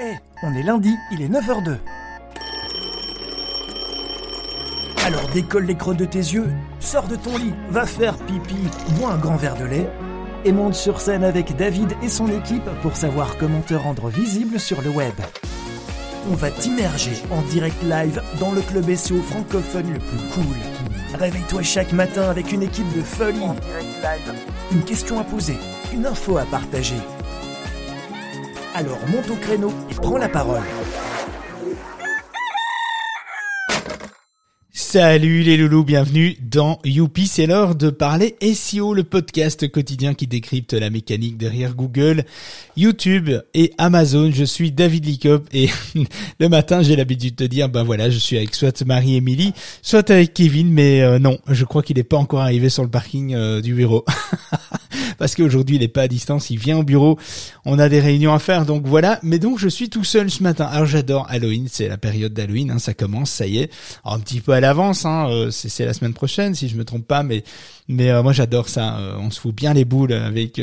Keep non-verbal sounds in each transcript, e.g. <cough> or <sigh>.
Eh, on est lundi, il est 9h02. Alors décolle les creux de tes yeux, sors de ton lit, va faire pipi, bois un grand verre de lait et monte sur scène avec David et son équipe pour savoir comment te rendre visible sur le web. On va t'immerger en direct live dans le club SEO francophone le plus cool. Réveille-toi chaque matin avec une équipe de folie. En direct live. Une question à poser, une info à partager. Alors monte au créneau et prends la parole. Salut les loulous, bienvenue dans Youpi, c'est l'heure de parler SEO, le podcast quotidien qui décrypte la mécanique derrière Google, YouTube et Amazon. Je suis David Licop et <laughs> le matin j'ai l'habitude de dire, ben voilà, je suis avec soit Marie-Émilie, soit avec Kevin, mais euh, non, je crois qu'il n'est pas encore arrivé sur le parking euh, du bureau. <laughs> Parce qu'aujourd'hui il n'est pas à distance, il vient au bureau, on a des réunions à faire, donc voilà. Mais donc je suis tout seul ce matin. Alors j'adore Halloween, c'est la période d'Halloween, hein, ça commence, ça y est. Un petit peu à l'avance Hein, euh, c'est la semaine prochaine si je me trompe pas, mais mais euh, moi j'adore ça. Euh, on se fout bien les boules avec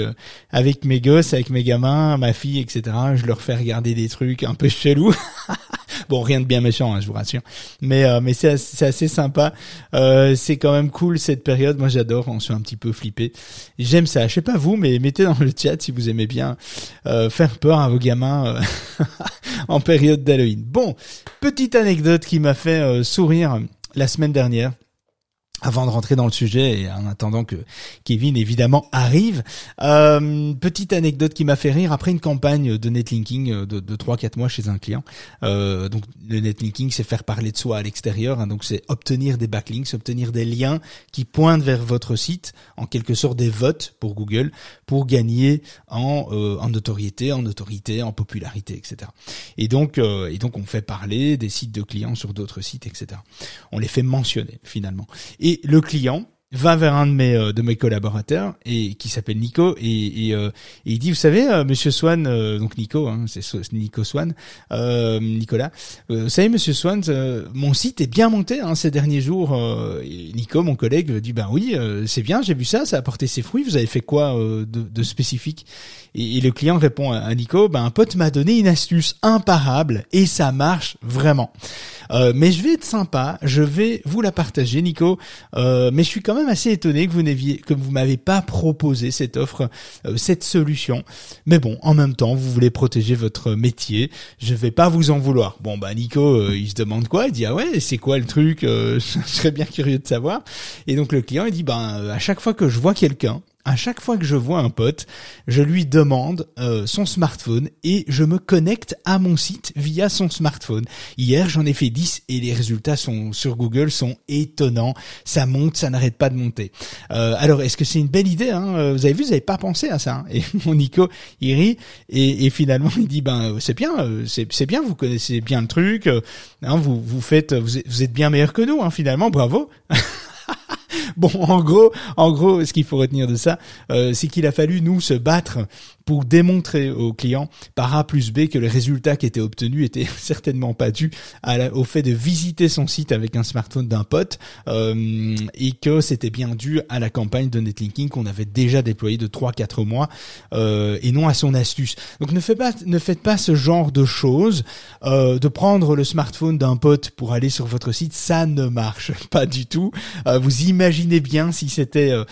avec mes gosses, avec mes gamins, ma fille, etc. Je leur fais regarder des trucs un peu chelous. <laughs> bon, rien de bien méchant, hein, je vous rassure. Mais mais c'est c'est assez sympa. c'est quand même cool cette période. Moi j'adore. On se fait un petit peu flipper. J'aime ça. Je sais pas vous, mais mettez dans le chat si vous aimez bien faire peur à vos gamins <laughs> en période d'Halloween. Bon, petite anecdote qui m'a fait sourire la semaine dernière avant de rentrer dans le sujet et en attendant que Kevin évidemment arrive, euh, petite anecdote qui m'a fait rire après une campagne de netlinking euh, de, de 3-4 mois chez un client. Euh, donc le netlinking c'est faire parler de soi à l'extérieur, hein, donc c'est obtenir des backlinks, obtenir des liens qui pointent vers votre site, en quelque sorte des votes pour Google, pour gagner en, euh, en notoriété, en autorité, en popularité, etc. Et donc euh, et donc on fait parler des sites de clients sur d'autres sites, etc. On les fait mentionner finalement. Le client va vers un de mes euh, de mes collaborateurs et qui s'appelle Nico et, et, euh, il dit vous savez euh, Monsieur Swan donc Nico hein, c'est Nico Swan Nicolas vous savez Monsieur Swan mon site est bien monté hein, ces derniers jours Nico mon collègue dit ben oui c'est bien j'ai vu ça ça a porté ses fruits vous avez fait quoi de, de, spécifique? Et, le client répond à, Nico ben un pote m'a donné une astuce imparable et ça marche vraiment euh, mais je vais être sympa, je vais vous la partager, Nico. Euh, mais je suis quand même assez étonné que vous n'aviez, que vous m'avez pas proposé cette offre, euh, cette solution. Mais bon, en même temps, vous voulez protéger votre métier. Je vais pas vous en vouloir. Bon bah Nico, il se demande quoi? Il dit ah ouais, c'est quoi le truc? <laughs> Je serais bien curieux de savoir. Et donc le client il dit ben à chaque fois que je vois quelqu'un à chaque fois que je vois un pote, je lui demande euh, son smartphone et je me connecte à mon site via son smartphone. Hier, j'en ai fait 10 et les résultats sont sur Google sont étonnants. Ça monte, ça n'arrête pas de monter. Euh, alors, est-ce que c'est une belle idée hein? Euh, Vous avez vu, vous n'avez pas pensé à ça. Hein? Et <laughs> mon Nico, il rit et, et finalement, il dit ben c'est bien, c'est bien, vous connaissez bien le truc. Hein, vous vous faites, vous êtes bien meilleur que nous. Hein, finalement, bravo. <laughs> Bon, en gros, en gros, ce qu'il faut retenir de ça, euh, c'est qu'il a fallu nous se battre pour démontrer aux clients par A plus B que le résultat qui était obtenu était <laughs> certainement pas dû à au fait de visiter son site avec un smartphone d'un pote euh, et que c'était bien dû à la campagne de netlinking qu'on avait déjà déployée de 3-4 mois euh, et non à son astuce. Donc ne faites pas, ne faites pas ce genre de choses. Euh, de prendre le smartphone d'un pote pour aller sur votre site, ça ne marche <laughs> pas du tout. Euh, vous imaginez bien si c'était euh,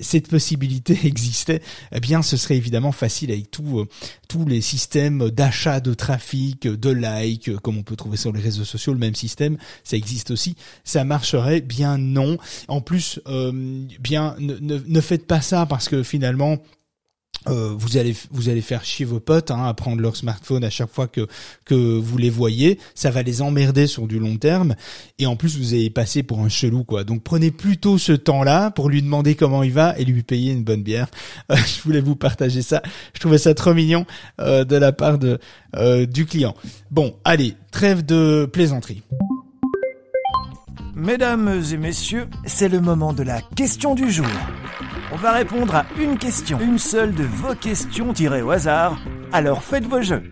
cette possibilité <laughs> existait, eh bien ce serait évidemment facile avec tout, euh, tous les systèmes d'achat de trafic, de like, euh, comme on peut trouver sur les réseaux sociaux, le même système, ça existe aussi. Ça marcherait bien non. En plus, euh, bien ne faites pas ça parce que finalement euh, vous allez vous allez faire chier vos potes hein, à prendre leur smartphone à chaque fois que que vous les voyez, ça va les emmerder sur du long terme et en plus vous allez passer pour un chelou quoi. Donc prenez plutôt ce temps-là pour lui demander comment il va et lui payer une bonne bière. Euh, <laughs> je voulais vous partager ça. Je trouvais ça trop mignon euh, de la part de du client. Bon, allez, trêve de plaisanterie. Mesdames et messieurs, c'est le moment de la question du jour. On va répondre à une question, une seule de vos questions tirées au hasard. Alors faites vos jeux.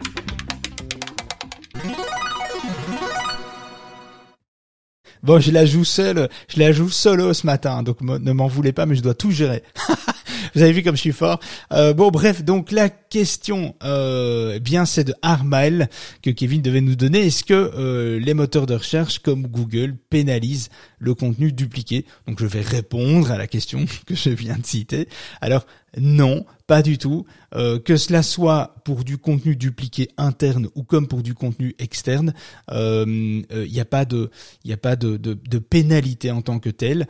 Bon, je la joue seule, je la joue solo ce matin, donc ne m'en voulez pas, mais je dois tout gérer. <laughs> Vous avez vu comme je suis fort. Euh, bon, bref, donc la question, euh, eh bien, c'est de Armael que Kevin devait nous donner. Est-ce que euh, les moteurs de recherche comme Google pénalisent le contenu dupliqué? Donc, je vais répondre à la question <laughs> que je viens de citer. Alors, non, pas du tout. Euh, que cela soit pour du contenu dupliqué interne ou comme pour du contenu externe, il euh, n'y euh, a pas de, il a pas de, de, de, pénalité en tant que telle.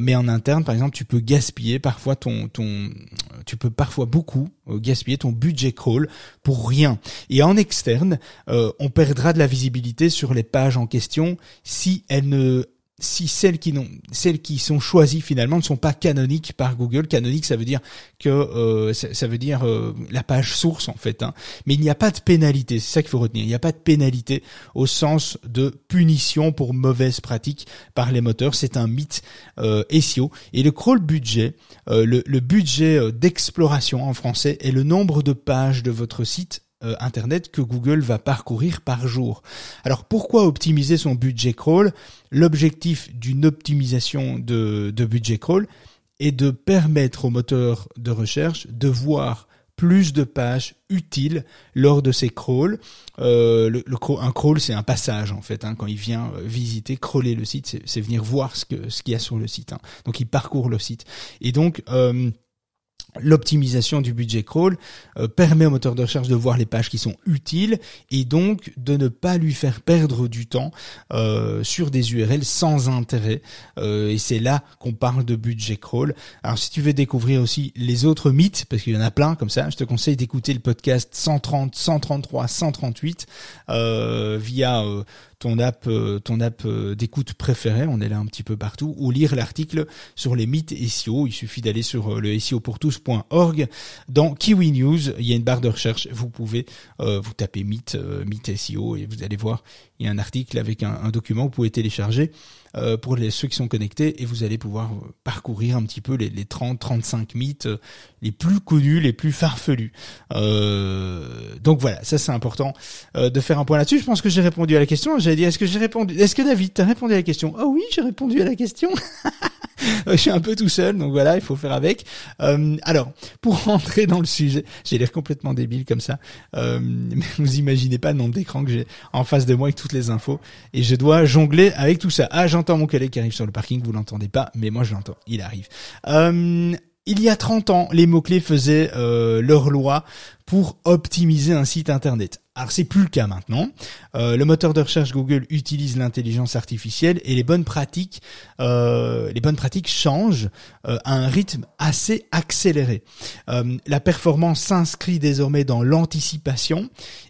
mais en interne, par exemple, tu peux gaspiller parfois ton, ton, tu peux parfois beaucoup gaspiller ton budget crawl pour rien. Et en externe, on perdra de la visibilité sur les pages en question si elles ne si celles qui n'ont, celles qui sont choisies finalement ne sont pas canoniques par Google. Canonique, ça veut dire que euh, ça, veut dire euh, la page source en fait. Hein. Mais il n'y a pas de pénalité. C'est ça qu'il faut retenir. Il n'y a pas de pénalité au sens de punition pour mauvaise pratique par les moteurs. C'est un mythe euh, SEO. Et le crawl budget, euh, le, le budget d'exploration en français est le nombre de pages de votre site euh, Internet que Google va parcourir par jour. Alors pourquoi optimiser son budget crawl? L'objectif d'une optimisation de, budget crawl est de permettre au moteur de recherche de voir plus de pages utiles lors de ces crawls. Euh, le, un crawl, c'est un passage en fait. Hein, quand il vient euh, visiter, crawler le site, c'est venir voir ce qu'il y a sur le site. Hein. Donc il parcourt le site. Et donc L'optimisation du budget crawl euh, permet au moteur de recherche de voir les pages qui sont utiles et donc de ne pas lui faire perdre du temps euh, sur des URL sans intérêt. Euh, et c'est là qu'on parle de budget crawl. Alors si tu veux découvrir aussi les autres mythes, parce qu'il y en a plein comme ça, je te conseille d'écouter le podcast 130, 133, 138 via ton app, euh, ton app euh, d'écoute préférée, on est là un petit peu partout, ou lire l'article sur les mythes SEO. Il suffit d'aller sur euh, le SEOpourtous.org. Dans Kiwi News, il y a une barre de recherche. Vous pouvez vous taper mythe, mythe SEO et vous allez voir, il y a un article avec un, un document vous pouvez télécharger euh, pour les, ceux qui sont connectés et vous allez pouvoir euh, parcourir un petit peu les, les 30-35 mythes euh, les plus connus, les plus farfelus. donc voilà, ça c'est important de faire un point là-dessus. Je pense que j'ai répondu à la question. J'avais dit, est-ce que j'ai répondu Est-ce que David, t'as répondu à la question? Oh oui, j'ai répondu à la question. <laughs> <laughs> je suis un peu tout seul, donc voilà, il faut faire avec. Euh, alors, pour <laughs> rentrer dans le sujet, j'ai l'air complètement débile comme ça, euh, mais vous imaginez pas le nombre d'écrans que j'ai en face de moi avec toutes les infos, et je dois jongler avec tout ça. Ah, j'entends mon collègue qui arrive sur le parking, vous l'entendez pas, mais moi je l'entends, il arrive. Euh, il y a 30 ans, les mots-clés faisaient euh, leur loi pour optimiser un site internet. Alors c'est plus le cas maintenant. Euh, le moteur de recherche Google utilise l'intelligence artificielle et les bonnes pratiques, euh, les bonnes pratiques changent euh, à un rythme assez accéléré. la performance s'inscrit désormais dans l'anticipation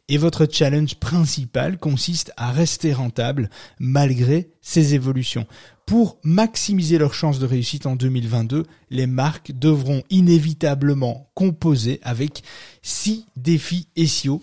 et votre challenge principal consiste à rester rentable malgré ces évolutions. Pour maximiser leurs chances de réussite en 2022, les marques devront inévitablement composer avec six défis SEO.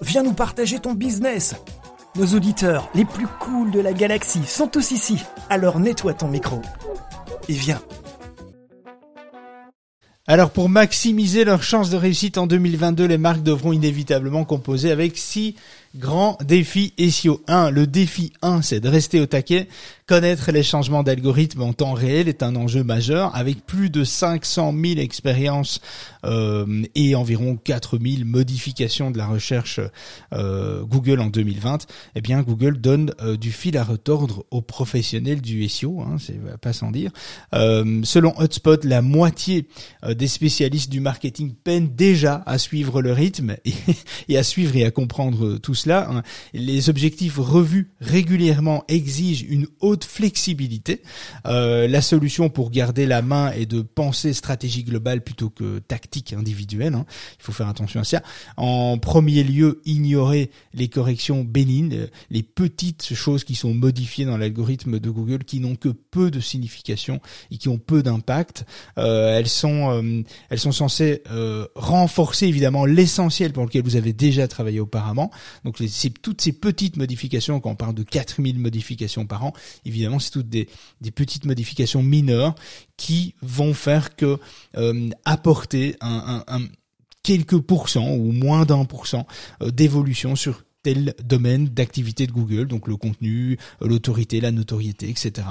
Viens nous partager ton business. Nos auditeurs les plus cools de la galaxie sont tous ici. Alors nettoie ton micro. Et viens. Alors pour maximiser leurs chances de réussite en 2022, les marques devront inévitablement composer avec six grands défis SEO. 1. Le défi 1, c'est de rester au taquet Connaître les changements d'algorithme en temps réel est un enjeu majeur avec plus de 500 000 expériences euh, et environ 4 000 modifications de la recherche euh, Google en 2020. Eh bien, Google donne euh, du fil à retordre aux professionnels du SEO, hein, c'est pas sans dire. selon Hotspot, la moitié des spécialistes du marketing peinent déjà à suivre le rythme et, <laughs> à suivre et à comprendre tout cela, hein, les objectifs revus régulièrement exigent une haute flexibilité. Euh, la solution pour garder la main est de penser stratégie globale plutôt que tactique individuelle. Hein. Il faut faire attention à ça. En premier lieu, ignorer les corrections bénignes, les petites choses qui sont modifiées dans l'algorithme de Google qui n'ont que peu de signification et qui ont peu d'impact. Euh, elles sont euh, elles sont censées euh, renforcer évidemment l'essentiel pour lequel vous avez déjà travaillé auparavant. C'est toutes ces petites modifications quand on parle de 4000 modifications par an, évidemment c'est toutes des, petites modifications mineures qui vont faire que apporter un, quelques pourcents ou moins d'un pour cent d'évolution sur tel domaine d'activité de Google, donc le contenu, l'autorité, la notoriété, etc.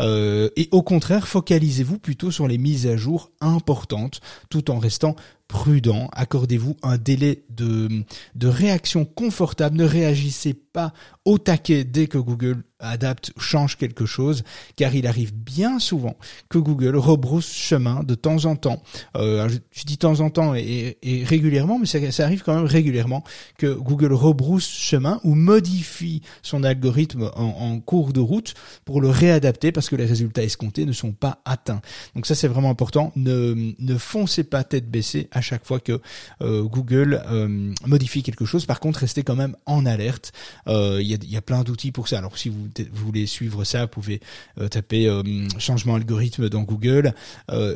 Euh, et au contraire, focalisez-vous plutôt sur les mises à jour importantes, tout en restant prudent. Accordez-vous un délai de, de réaction confortable. Ne réagissez pas au taquet dès que Google adapte, change quelque chose, car il arrive bien souvent que Google rebrousse chemin de temps en temps. Euh, je, dis dis temps en temps et, régulièrement, mais ça, ça, arrive quand même régulièrement que Google rebrousse chemin ou modifie son algorithme en, en, cours de route pour le réadapter parce que les résultats escomptés ne sont pas atteints. Donc ça c'est vraiment important. Ne, ne foncez pas tête baissée à chaque fois que euh, Google euh, modifie quelque chose. Par contre, restez quand même en alerte. Euh, il y, a, y, a, plein d'outils pour ça. Alors si vous, vous, voulez suivre ça, vous pouvez taper changement algorithme dans Google,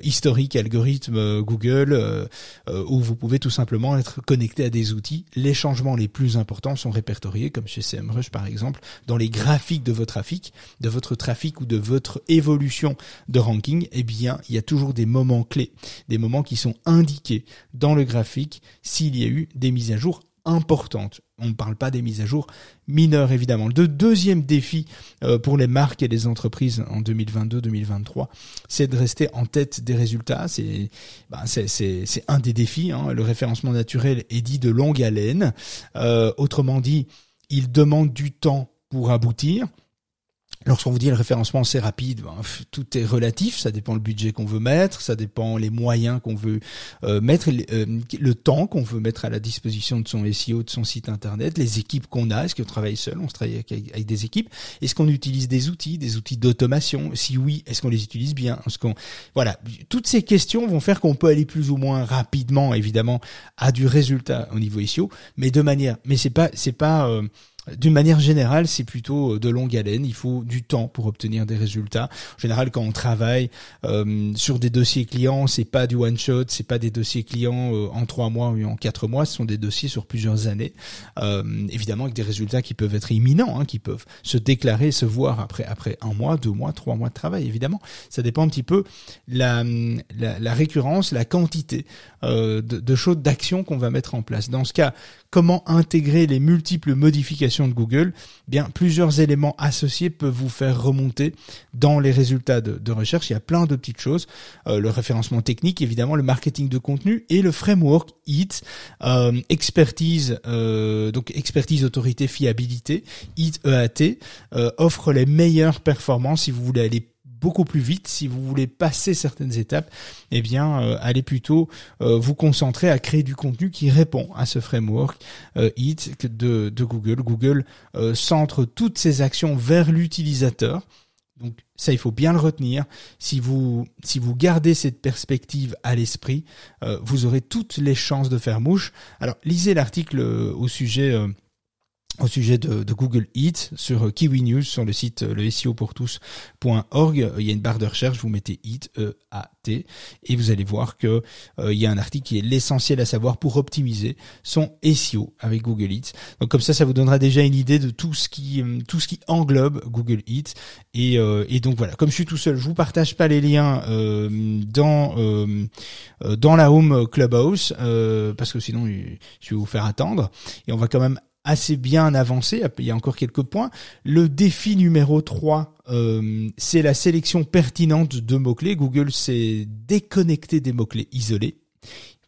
historique algorithme Google, ou vous pouvez tout simplement être connecté à des outils. Les changements les plus importants sont répertoriés, comme chez SEMrush par exemple, dans les graphiques de votre trafic, de votre trafic ou de votre évolution de ranking. Eh bien, il y a toujours des moments clés, des moments qui sont indiqués dans le graphique s'il y a eu des mises à jour importantes. On ne parle pas des mises à jour mineures, évidemment. Le deuxième défi euh, pour les marques et les entreprises en 2022-2023, c'est de rester en tête des résultats. C'est c'est un des défis. Hein. Le référencement naturel est dit de longue haleine. Euh, autrement dit, il demande du temps pour aboutir. Lorsqu'on vous dit le référencement c'est rapide, ben, tout est relatif, ça dépend le budget qu'on veut mettre, ça dépend les moyens qu'on veut euh, mettre, euh, le temps qu'on veut mettre à la disposition de son SEO, de son site internet, les équipes qu'on a, est-ce qu'on travaille seul, on se travaille avec, des équipes, est-ce qu'on utilise des outils, des outils d'automation, si oui, est-ce qu'on les utilise bien, est-ce qu'on voilà, toutes ces questions vont faire qu'on peut aller plus ou moins rapidement évidemment à du résultat au niveau SEO, mais de manière, mais c'est pas c'est pas euh, d'une manière générale, c'est plutôt euh, de longue haleine. Il faut du temps pour obtenir des résultats. En général, quand on travaille euh, sur des dossiers clients, c'est pas du one shot, c'est pas des dossiers clients euh, en trois mois ou en quatre mois. Ce sont des dossiers sur plusieurs années. évidemment, avec des résultats qui peuvent être imminents, hein, qui peuvent se déclarer, se voir après après un mois, deux mois, trois mois de travail. Évidemment, ça dépend un petit peu la la, la récurrence, la quantité de, de choses d'actions qu'on va mettre en place. Dans ce cas, comment intégrer les multiples modifications de Google, bien plusieurs éléments associés peuvent vous faire remonter dans les résultats de, recherche. Il y a plein de petites choses, euh, le référencement technique, évidemment, le marketing de contenu et le framework HIT, euh, expertise, euh, donc expertise, autorité, fiabilité, HIT EAT offre les meilleures performances si vous voulez aller beaucoup plus vite. Si vous voulez passer certaines étapes, eh bien, euh, allez plutôt euh, vous concentrer à créer du contenu qui répond à ce framework euh, HIT de, de Google. Google euh, centre toutes ses actions vers l'utilisateur. Donc ça, il faut bien le retenir. Si vous si vous gardez cette perspective à l'esprit, vous aurez toutes les chances de faire mouche. Alors lisez l'article au sujet au sujet de, de, Google Eats sur Kiwi News sur le site le SEO pour tous.org. Il y a une barre de recherche, vous mettez Eat E A T et vous allez voir que euh, il y a un article qui est l'essentiel à savoir pour optimiser son SEO avec Google Eats. Donc comme ça, ça vous donnera déjà une idée de tout ce qui euh, tout ce qui englobe Google Eats et, euh, et donc voilà. Comme je suis tout seul, je vous partage pas les liens dans dans la home Clubhouse parce que sinon je vais vous faire attendre et on va quand même assez bien avancé, il y a encore quelques points. Le défi numéro 3, euh, c'est la sélection pertinente de mots-clés. Google s'est déconnecté des mots-clés isolés.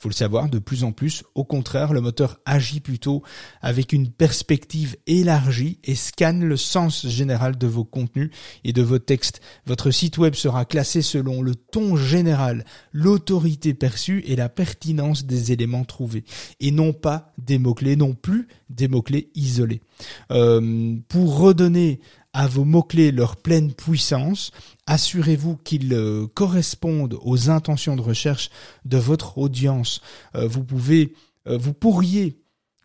Faut le savoir, de plus en plus. Au contraire, le moteur agit plutôt avec une perspective élargie et scanne le sens général de vos contenus et de vos textes. Votre site web sera classé selon le ton général, l'autorité perçue et la pertinence des éléments trouvés, et non pas des mots-clés, non plus des mots-clés isolés. Euh, pour redonner à vos mots-clés leur pleine puissance, assurez-vous qu'ils euh, correspondent aux intentions de recherche de votre audience. Euh, vous pouvez, vous pourriez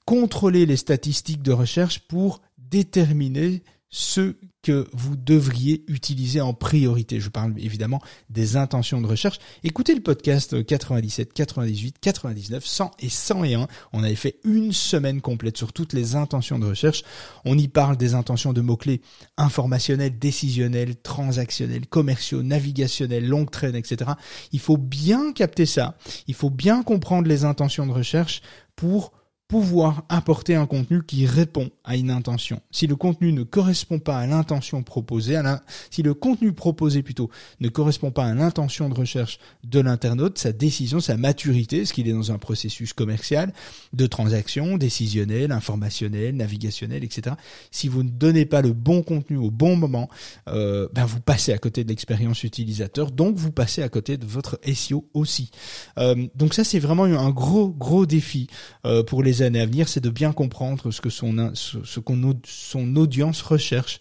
contrôler les statistiques de recherche pour déterminer ce que vous devriez utiliser en priorité. Je parle évidemment des intentions de recherche. Écoutez le podcast 97, 98, 99, 100 et 101. On avait fait une semaine complète sur toutes les intentions de recherche. On y parle des intentions de mots-clés informationnels, décisionnels, transactionnels, commerciaux, navigationnels, longue traîne, etc. Il faut bien capter ça. Il faut bien comprendre les intentions de recherche pour pouvoir apporter un contenu qui répond à une intention. Si le contenu ne correspond pas à l'intention proposée, si le contenu proposé plutôt ne correspond pas à l'intention de recherche de l'internaute, sa décision, sa maturité, ce qu'il est dans un processus commercial, de transaction, décisionnel, informationnel, navigationnel, etc. Si vous ne donnez pas le bon contenu au bon moment, euh, ben vous passez à côté de l'expérience utilisateur, donc vous passez à côté de votre SEO aussi. Euh, donc ça c'est vraiment un gros gros défi euh, pour les années à venir, c'est de bien comprendre ce que son, ce, qu'on, son audience recherche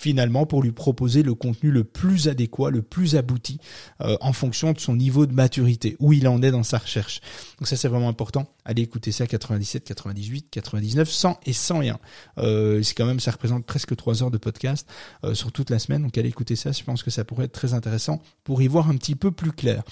finalement pour lui proposer le contenu le plus adéquat, le plus abouti euh, en fonction de son niveau de maturité, où il en est dans sa recherche. Donc ça c'est vraiment important. Allez écouter ça 97, 98, 99, 100 et 101. Euh, c'est quand même ça représente presque trois heures de podcast euh, sur toute la semaine. Donc allez écouter ça. Je pense que ça pourrait être très intéressant pour y voir un petit peu plus clair.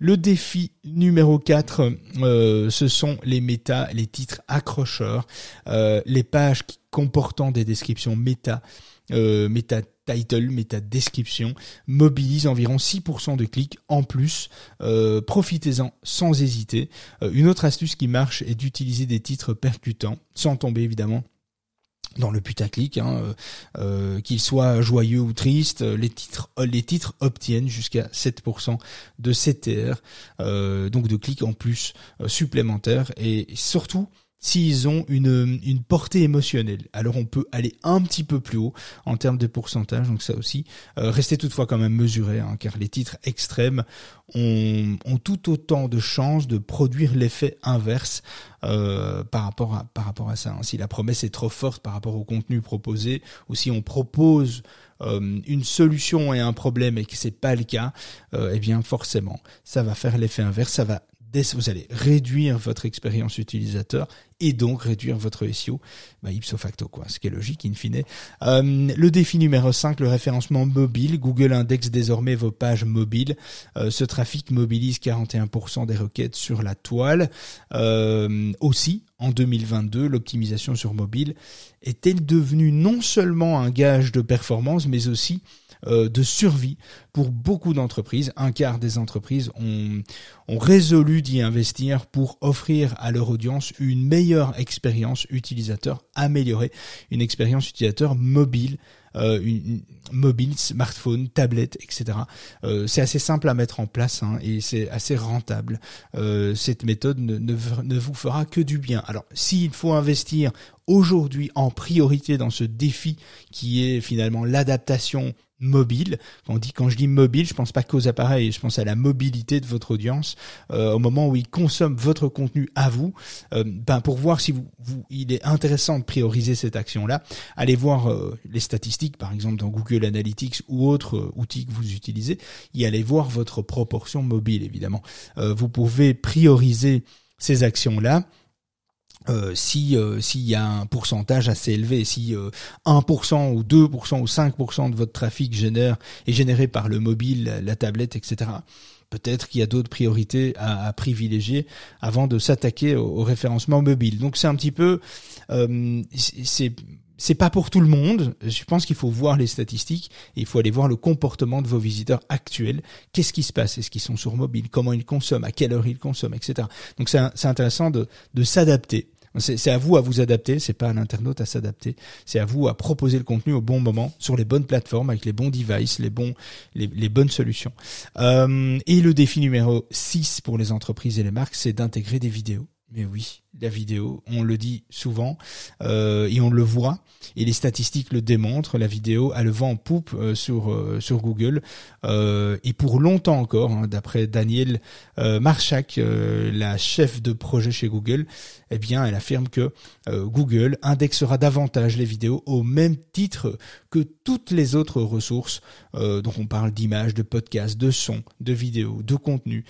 Le défi numéro 4, euh, ce sont les méta, les titres accrocheurs, euh, les pages comportant des descriptions méta, euh, méta title, méta description, mobilisent environ 6% de clics en plus. Euh, profitez-en sans hésiter. une autre astuce qui marche est d'utiliser des titres percutants, sans tomber évidemment dans le putaclic, hein, euh, euh qu'il soit joyeux ou triste, les titres, euh, les titres obtiennent jusqu'à 7% de CTR, euh, donc de clics en plus supplémentaires, et surtout s'ils ont une, une portée émotionnelle. Alors on peut aller un petit peu plus haut en termes de pourcentage, donc ça aussi. Euh, restez toutefois quand même mesuré, hein, car les titres extrêmes ont, tout autant de chances de produire l'effet inverse euh, par rapport à par rapport à ça. Hein. Si la promesse est trop forte par rapport au contenu proposé, ou si on propose euh, une solution et un problème et que c'est pas le cas, euh, eh bien forcément ça va faire l'effet inverse, ça va vous allez réduire votre expérience utilisateur et donc réduire votre SEO bah, ipso facto quoi, ce qui est logique in fine. Euh, le défi numéro 5, le référencement mobile. Google indexe désormais vos pages mobiles. Euh, ce trafic mobilise 41% des requêtes sur la toile. Euh, aussi, en 2022, l'optimisation sur mobile est-elle devenue non seulement un gage de performance, mais aussi de survie pour beaucoup d'entreprises. Un quart des entreprises ont, ont résolu d'y investir pour offrir à leur audience une meilleure expérience utilisateur améliorée, une expérience utilisateur mobile euh, une, mobile, smartphone, tablette, etc. Euh, c'est assez simple à mettre en place hein, et c'est assez rentable. Euh, cette méthode ne, ne, vous fera que du bien. Alors, s'il faut investir aujourd'hui en priorité dans ce défi qui est finalement l'adaptation mobile. Quand, on dit, quand je dis mobile, je pense pas qu'aux appareils, je pense à la mobilité de votre audience euh, au moment où ils consomment votre contenu à vous. Euh, ben pour voir si vous, vous, il est intéressant de prioriser cette action-là, allez voir euh, les statistiques, par exemple dans Google Analytics ou autres outils que vous utilisez, y allez voir votre proportion mobile évidemment. vous pouvez prioriser ces actions-là euh, si euh, s'il y a un pourcentage assez élevé, si 1% euh, ou 2% ou 5% de votre trafic génère est généré par le mobile, la tablette, etc. Peut-être qu'il y a d'autres priorités à, à, privilégier avant de s'attaquer au, référencement mobile. Donc c'est un petit peu, c'est c'est pas pour tout le monde. Je pense qu'il faut voir les statistiques et il faut aller voir le comportement de vos visiteurs actuels. Qu'est-ce qui se passe? Est-ce qu'ils sont sur mobile? Comment ils consomment? À quelle heure ils consomment? Etc. Donc c'est intéressant de, de s'adapter C'est à vous à vous adapter, c'est pas à l'internaute à s'adapter. C'est à vous à proposer le contenu au bon moment sur les bonnes plateformes avec les bons devices, les bons, les, bonnes solutions. Euh, et le défi numéro 6 pour les entreprises et les marques, c'est d'intégrer des vidéos. Mais oui, la vidéo, on le dit souvent euh, et on le voit et les statistiques le démontrent. La vidéo a le vent en poupe euh, sur euh, sur Google et pour longtemps encore, hein, d'après Daniel Marchak, la chef de projet chez Google, eh bien, elle affirme que Google indexera davantage les vidéos au même titre que toutes les autres ressources. donc, on parle d'images, de podcasts, de sons, de vidéos, de contenu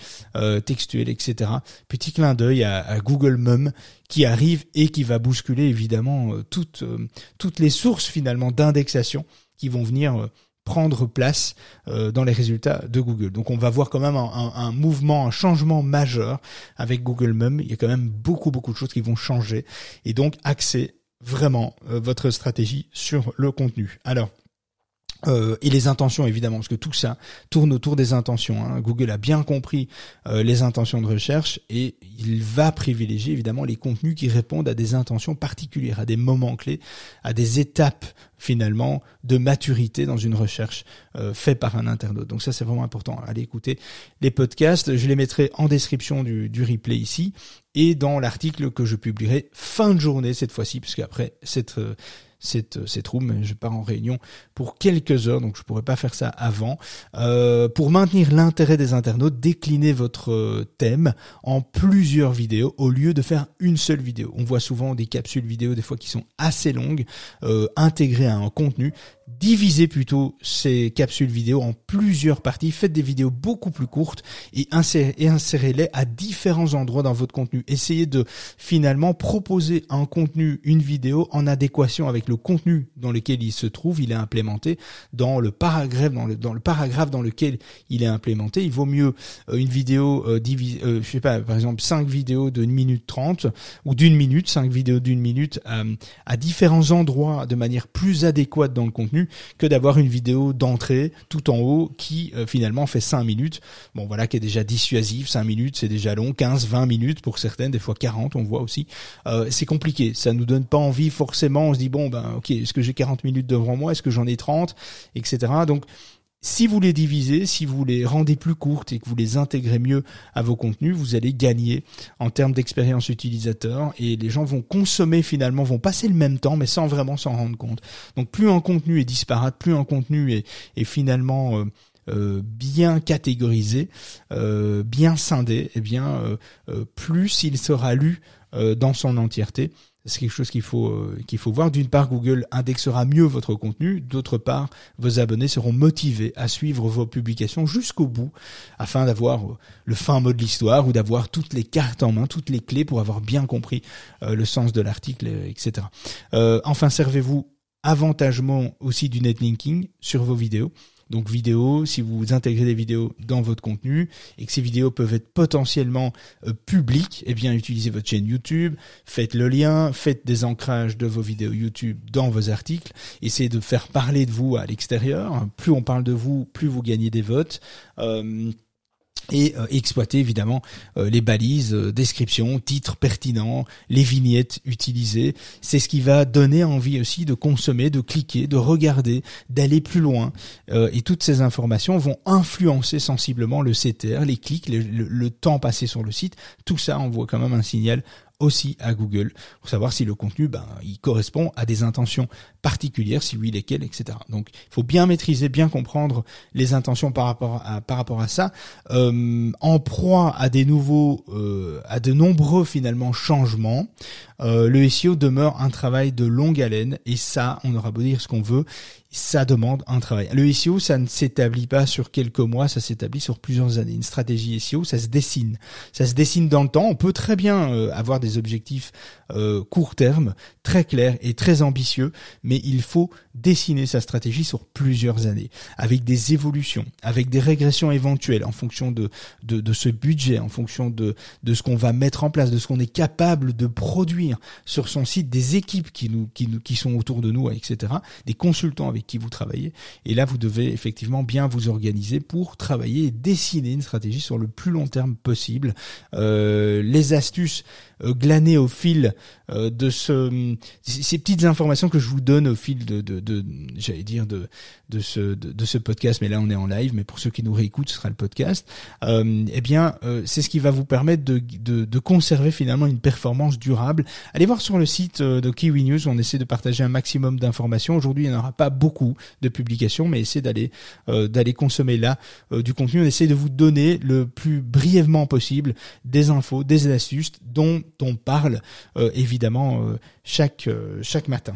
textuel, etc. Petit clin d'œil à, à Google Mum qui arrive et qui va bousculer évidemment euh, toutes euh, toutes les sources finalement d'indexation qui vont venir euh, prendre place dans les résultats de Google. Donc on va voir quand même un, mouvement, un changement majeur avec Google Mum. Il y a quand même beaucoup beaucoup de choses qui vont changer et donc axer vraiment votre stratégie sur le contenu. Alors euh, et les intentions évidemment, parce que tout ça tourne autour des intentions. Hein. Google a bien compris euh, les intentions de recherche et il va privilégier évidemment les contenus qui répondent à des intentions particulières, à des moments clés, à des étapes finalement de maturité dans une recherche euh, faite par un internaute. Donc ça c'est vraiment important. Allez écouter les podcasts, je les mettrai en description du, du replay ici et dans l'article que je publierai fin de journée cette fois-ci, puisque après cette cette, cette room. Je pars en réunion pour quelques heures, donc je pourrais pas faire ça avant. Euh, pour maintenir l'intérêt des internautes, déclinez votre euh, thème en plusieurs vidéos au lieu de faire une seule vidéo. On voit souvent des capsules vidéo des fois qui sont assez longues, euh, intégrées à un contenu divisez plutôt ces capsules vidéo en plusieurs parties, faites des vidéos beaucoup plus courtes et insérez-les à différents endroits dans votre contenu. Essayez de finalement proposer un contenu, une vidéo en adéquation avec le contenu dans lequel il se trouve, il est implémenté, dans le paragraphe dans lequel il est implémenté. Il vaut mieux euh, une vidéo euh, euh, je sais pas, par exemple 5 vidéos d'une minute 30 ou d'une minute, 5 vidéos d'une minute à différents endroits de manière plus adéquate dans le contenu que d'avoir une vidéo d'entrée tout en haut qui euh, finalement fait 5 minutes. Bon voilà qui est déjà dissuasif, 5 minutes c'est déjà long, 15, 20 minutes pour certaines, des fois 40 on voit aussi. Euh, c'est compliqué, ça nous donne pas envie forcément, on se dit bon ben ok, est-ce que j'ai 40 minutes devant moi, est-ce que j'en ai 30, etc. Donc si vous les divisez, si vous les rendez plus courtes et que vous les intégrez mieux à vos contenus, vous allez gagner en termes d'expérience utilisateur et les gens vont consommer finalement, vont passer le même temps mais sans vraiment s'en rendre compte. Donc plus un contenu est disparate, plus un contenu est, finalement euh, euh, bien catégorisé, euh, bien scindé, eh bien plus il sera lu dans son entièreté c'est quelque chose qu'il faut euh, qu'il faut voir. D'une part, Google indexera mieux votre contenu. D'autre part, vos abonnés seront motivés à suivre vos publications jusqu'au bout, afin d'avoir euh, le fin mot de l'histoire ou d'avoir toutes les cartes en main, toutes les clés pour avoir bien compris euh, le sens de l'article, etc. enfin, servez-vous avantagement aussi du netlinking sur vos vidéos. Donc vidéo, si vous intégrez des vidéos dans votre contenu et que ces vidéos peuvent être potentiellement euh, publiques, eh bien utilisez votre chaîne YouTube, faites le lien, faites des ancrages de vos vidéos YouTube dans vos articles, essayez de faire parler de vous à l'extérieur. Plus on parle de vous, plus vous gagnez des votes. Euh, et euh, exploiter évidemment euh, les balises, euh, description, titres pertinents, les vignettes utilisées. C'est ce qui va donner envie aussi de consommer, de cliquer, de regarder, d'aller plus loin. et toutes ces informations vont influencer sensiblement le CTR, les clics, le, temps passé sur le site. Tout ça envoie quand même un signal aussi à Google pour savoir si le contenu ben, il correspond à des intentions particulières, si oui lesquelles, etc. Donc il faut bien maîtriser, bien comprendre les intentions par rapport à par rapport à ça. Euh, en proie à des nouveaux, euh, à de nombreux finalement changements, euh, le SEO demeure un travail de longue haleine et ça, on aura beau dire ce qu'on veut, ça demande un travail. Le SEO, ça ne s'établit pas sur quelques mois, ça s'établit sur plusieurs années. Une stratégie SEO, ça se dessine. Ça se dessine dans le temps. On peut très bien euh, avoir des objectifs euh, court terme, très clairs et très ambitieux, mais il faut dessiner sa stratégie sur plusieurs années, avec des évolutions, avec des régressions éventuelles en fonction de, de, de ce budget, en fonction de, de ce qu'on va mettre en place, de ce qu'on est capable de produire sur son site, des équipes qui, nous, qui, nous, qui sont autour de nous, etc., des consultants avec qui vous travaillez. Et là, vous devez effectivement bien vous organiser pour travailler et dessiner une stratégie sur le plus long terme possible. Euh, les astuces glaner au fil de ce ces petites informations que je vous donne au fil de, de j'allais dire de de ce de, podcast, mais là on est en live, mais pour ceux qui nous réécoutent, ce sera le podcast. eh bien, c'est ce qui va vous permettre de, de, de conserver finalement une performance durable. Allez voir sur le site de Kiwi News, on essaie de partager un maximum d'informations. Aujourd'hui, il n'y en aura pas beaucoup de publications, mais essayez d'aller consommer là du contenu. On essaie de vous donner le plus brièvement possible des infos, des astuces dont on parle euh, évidemment euh, euh, chaque matin.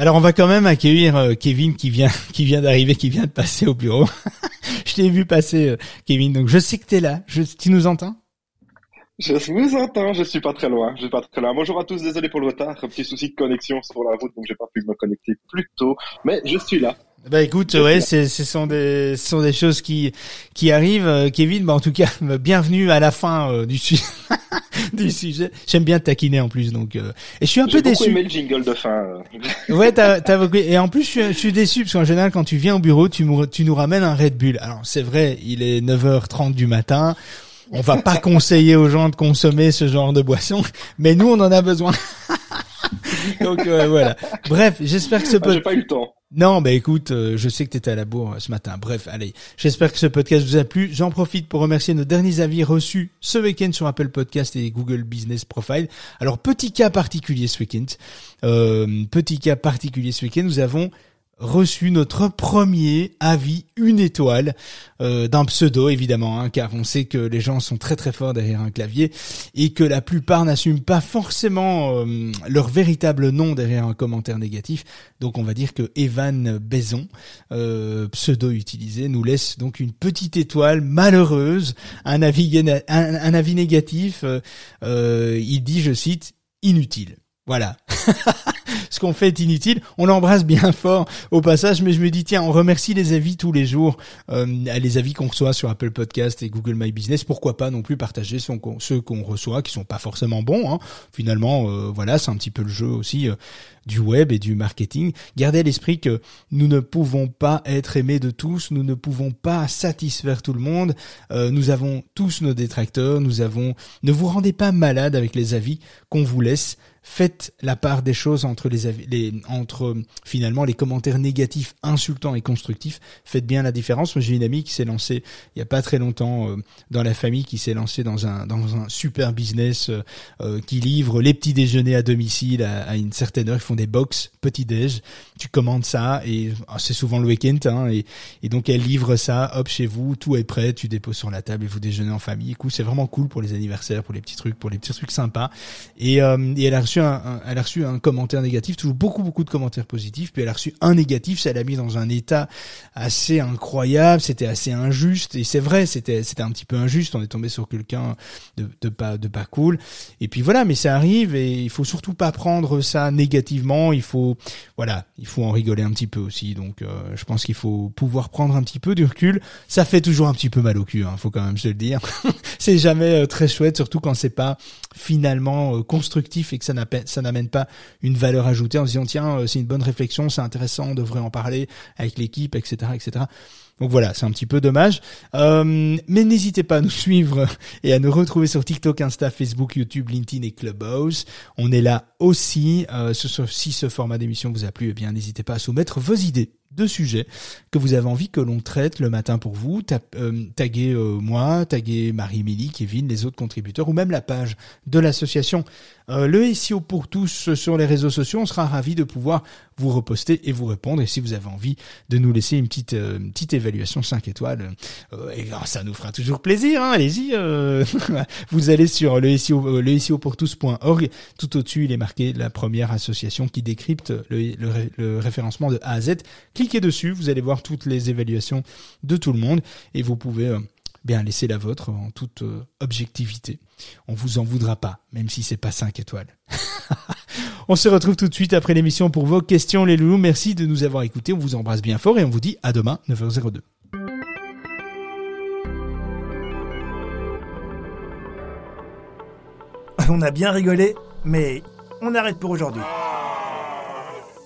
Alors on va quand même accueillir euh, Kevin qui vient <laughs> qui vient d'arriver, qui vient de passer au bureau. <laughs> je t'ai vu passer, euh, Kevin, donc je sais que t'es là. Je, tu nous entends? Je vous entends, je suis pas très loin, je suis pas très loin. Bonjour à tous, désolé pour le retard, petit souci de connexion sur la route, donc j'ai pas pu me connecter plus tôt, mais je suis là. Bah écoute, ouais, ce sont des, ce sont des choses qui, qui arrivent. Euh, Kevin, bah en tout cas, <laughs> bienvenue à la fin euh, du, <laughs> du sujet. J'aime bien te taquiner en plus, donc. Euh, et je suis un peu déçu. J'ai aimé le jingle de fin. ouais, t'as, t'as beaucoup. Et en plus, je suis, je suis déçu parce qu'en général, quand tu viens au bureau, tu, tu nous ramènes un Red Bull. Alors c'est vrai, il est 9h30 du matin. On va pas conseiller aux gens de consommer ce genre de boisson, mais nous, on en a besoin. <laughs> donc voilà. Bref, j'espère que ce peut. Ah, j'ai pas eu le temps. Non, bah écoute, euh, je sais que tu étais à la bourre euh, ce matin. Bref, allez, j'espère que ce podcast vous a plu. J'en profite pour remercier nos derniers avis reçus ce week-end sur Apple Podcast et Google Business Profile. Alors, petit cas particulier ce week-end. Euh, petit cas particulier ce week-end, nous avons reçu notre premier avis une étoile euh, d'un pseudo évidemment hein, car on sait que les gens sont très très forts derrière un clavier et que la plupart n'assument pas forcément euh, leur véritable nom derrière un commentaire négatif donc on va dire que Evan Baison euh, pseudo utilisé nous laisse donc une petite étoile malheureuse un avis un avis négatif il dit je cite inutile voilà. <laughs> <laughs> Ce qu'on fait est inutile. On l'embrasse bien fort au passage, mais je me dis tiens, on remercie les avis tous les jours, euh, les avis qu'on reçoit sur Apple Podcast et Google My Business. Pourquoi pas non plus partager ceux qu'on reçoit qui sont pas forcément bons. Hein. Finalement, euh, voilà, c'est un petit peu le jeu aussi. Euh, du web et du marketing. Gardez à l'esprit que nous ne pouvons pas être aimés de tous, nous ne pouvons pas satisfaire tout le monde. Euh, nous avons tous nos détracteurs, nous avons. Ne vous rendez pas malade avec les avis qu'on vous laisse. Faites la part des choses entre les, les entre finalement les commentaires négatifs, insultants et constructifs. Faites bien la différence. Moi, j'ai une amie qui s'est lancée il y a pas très longtemps euh, dans la famille, qui s'est lancée dans un dans un super business euh, qui livre les petits déjeuners à domicile à, à une certaine heure. Ils font des box petit déj. Tu commandes ça et ah, c'est souvent le week-end hein, et, et, donc elle livre ça, hop chez vous, tout est prêt, tu déposes sur la table et vous déjeunez en famille. Écoute, c'est vraiment cool pour les anniversaires, pour les petits trucs, pour les petits trucs sympas. Et, euh, et elle a reçu un, elle a reçu un commentaire négatif, toujours beaucoup beaucoup de commentaires positifs. Puis elle a reçu un négatif, ça l'a mis dans un état assez incroyable. C'était assez injuste et c'est vrai, c'était c'était un petit peu injuste. On est tombé sur quelqu'un de, pas de pas cool. Et puis voilà, mais ça arrive et il faut surtout pas prendre ça négativement il faut, voilà, il faut en rigoler un petit peu aussi. Donc, euh, je pense qu'il faut pouvoir prendre un petit peu du recul. Ça fait toujours un petit peu mal au cul, hein, faut quand même se le dire. <laughs> c'est jamais euh, très chouette, surtout quand c'est pas finalement euh, constructif et que ça n'amène pas une valeur ajoutée en se disant tiens, c'est une bonne réflexion, c'est intéressant, on devrait en parler avec l'équipe, etc., etc. Donc voilà, c'est un petit peu dommage. Euh, mais n'hésitez pas à nous suivre <laughs> et à nous retrouver sur TikTok, Insta, Facebook, YouTube, LinkedIn et Clubhouse. On est là aussi. Euh, si ce format d'émission vous a plu, eh bien n'hésitez pas à soumettre vos idées de sujets que vous avez envie que l'on traite le matin pour vous. Euh, taguez euh, moi, taguez Marie-Émilie, Kevin, les autres contributeurs ou même la page de l'association. Euh, le SEO pour tous sur les réseaux sociaux, on sera ravi de pouvoir vous reposter et vous répondre. Et si vous avez envie de nous laisser une petite petite évaluation 5 étoiles, et, oh, ça nous fera toujours plaisir. Hein, Allez-y, <laughs> vous allez sur le SEO, le SEO pour tous.org. Tout au-dessus, il est marqué la première association qui décrypte le, le référencement de A à Z cliquez dessus, vous allez voir toutes les évaluations de tout le monde et vous pouvez euh, bien laisser la vôtre en toute euh, objectivité. On vous en voudra pas, même si c'est pas 5 étoiles. <laughs> on se retrouve tout de suite après l'émission pour vos questions les loulous. Merci de nous avoir écoutés. On vous embrasse bien fort et on vous dit à demain 9h02. On a bien rigolé, mais on arrête pour aujourd'hui.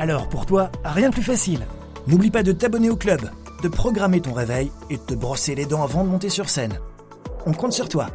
Alors pour toi, rien de plus facile. N'oublie pas de t'abonner au club, de programmer ton réveil et de te brosser les dents avant de monter sur scène. On compte sur toi.